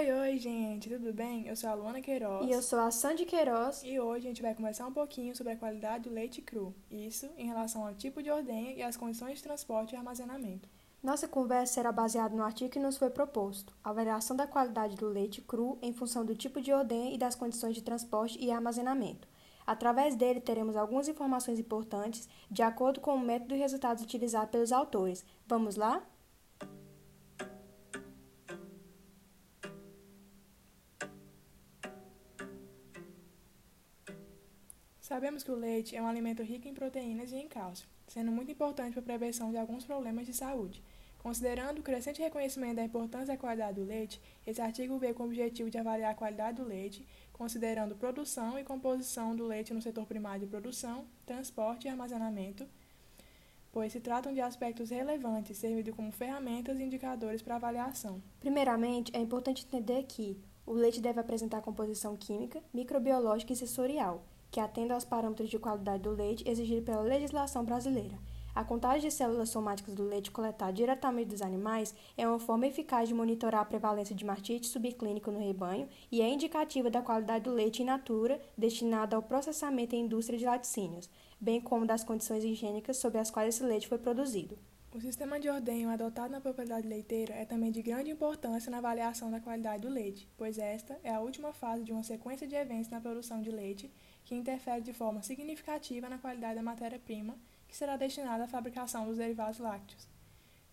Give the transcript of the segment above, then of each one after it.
Oi, oi, gente, tudo bem? Eu sou a Luana Queiroz. E eu sou a Sandy Queiroz. E hoje a gente vai conversar um pouquinho sobre a qualidade do leite cru. Isso em relação ao tipo de ordenha e às condições de transporte e armazenamento. Nossa conversa será baseada no artigo que nos foi proposto, avaliação da qualidade do leite cru em função do tipo de ordenha e das condições de transporte e armazenamento. Através dele, teremos algumas informações importantes de acordo com o método e resultados utilizados pelos autores. Vamos lá? Sabemos que o leite é um alimento rico em proteínas e em cálcio, sendo muito importante para a prevenção de alguns problemas de saúde. Considerando o crescente reconhecimento da importância da qualidade do leite, esse artigo veio com o objetivo de avaliar a qualidade do leite, considerando produção e composição do leite no setor primário de produção, transporte e armazenamento, pois se tratam de aspectos relevantes, servindo como ferramentas e indicadores para avaliação. Primeiramente, é importante entender que o leite deve apresentar composição química, microbiológica e sensorial, que atenda aos parâmetros de qualidade do leite exigidos pela legislação brasileira. A contagem de células somáticas do leite coletado diretamente dos animais é uma forma eficaz de monitorar a prevalência de mastite subclínico no rebanho e é indicativa da qualidade do leite in natura destinado ao processamento em indústria de laticínios, bem como das condições higiênicas sob as quais esse leite foi produzido. O sistema de ordenho adotado na propriedade leiteira é também de grande importância na avaliação da qualidade do leite, pois esta é a última fase de uma sequência de eventos na produção de leite que interfere de forma significativa na qualidade da matéria-prima que será destinada à fabricação dos derivados lácteos.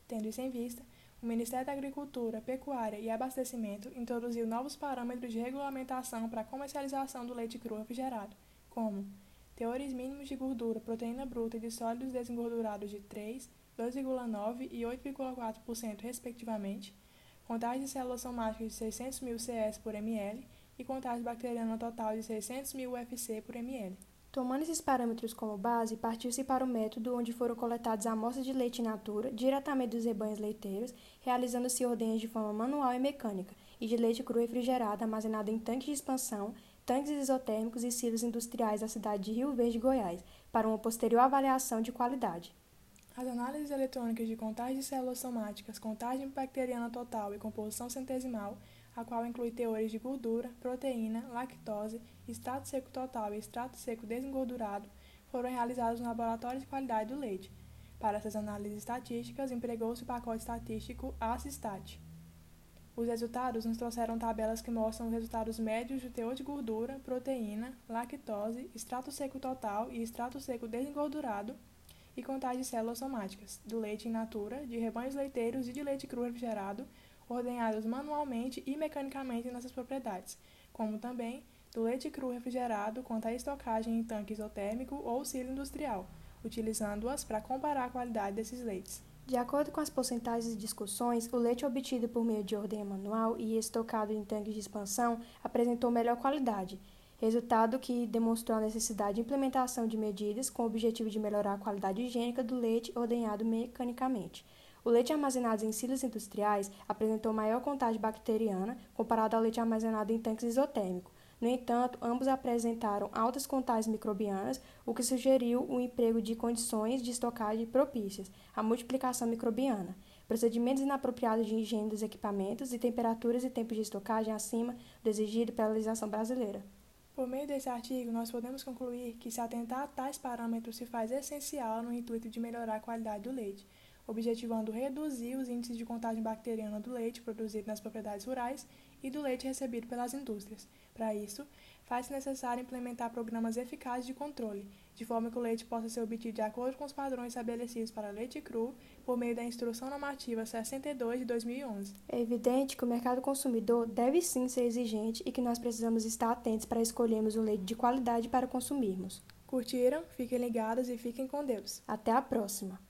Tendo isso em vista, o Ministério da Agricultura, Pecuária e Abastecimento introduziu novos parâmetros de regulamentação para a comercialização do leite cru refrigerado, como teores mínimos de gordura, proteína bruta e de sólidos desengordurados de 3, 2,9% e 8,4%, respectivamente, contagem de células somáticas de 600 mil CS por ml e contagem bacteriana total de 600 mil UFC por ml. Tomando esses parâmetros como base, partiu-se para o método onde foram coletadas amostras de leite in natura diretamente dos rebanhos leiteiros, realizando-se ordenhas de forma manual e mecânica, e de leite cru refrigerado armazenado em tanques de expansão, tanques isotérmicos e silos industriais da cidade de Rio Verde, Goiás, para uma posterior avaliação de qualidade. As análises eletrônicas de contagem de células somáticas, contagem bacteriana total e composição centesimal a qual inclui teores de gordura, proteína, lactose, extrato seco total e extrato seco desengordurado, foram realizados no laboratório de qualidade do leite. Para essas análises estatísticas, empregou-se o pacote estatístico ACISTAT. Os resultados nos trouxeram tabelas que mostram os resultados médios de teor de gordura, proteína, lactose, extrato seco total e extrato seco desengordurado e contagem de células somáticas, do leite in natura, de rebanhos leiteiros e de leite cru refrigerado, ordenhados manualmente e mecanicamente nessas propriedades, como também do leite cru refrigerado quanto à estocagem em tanque isotérmico ou silo industrial, utilizando-as para comparar a qualidade desses leites. De acordo com as porcentagens e discussões, o leite obtido por meio de ordenha manual e estocado em tanques de expansão apresentou melhor qualidade, resultado que demonstrou a necessidade de implementação de medidas com o objetivo de melhorar a qualidade higiênica do leite ordenhado mecanicamente. O leite armazenado em silos industriais apresentou maior contagem bacteriana comparado ao leite armazenado em tanques isotérmicos. No entanto, ambos apresentaram altas contagens microbianas, o que sugeriu o emprego de condições de estocagem propícias à multiplicação microbiana, procedimentos inapropriados de higiene dos equipamentos e temperaturas e tempos de estocagem acima do exigido pela legislação brasileira. Por meio desse artigo, nós podemos concluir que se atentar a tais parâmetros se faz essencial no intuito de melhorar a qualidade do leite objetivando reduzir os índices de contagem bacteriana do leite produzido nas propriedades rurais e do leite recebido pelas indústrias. Para isso, faz-se necessário implementar programas eficazes de controle, de forma que o leite possa ser obtido de acordo com os padrões estabelecidos para leite cru por meio da Instrução Normativa 62 de 2011. É evidente que o mercado consumidor deve sim ser exigente e que nós precisamos estar atentos para escolhermos um leite de qualidade para consumirmos. Curtiram? Fiquem ligados e fiquem com Deus. Até a próxima!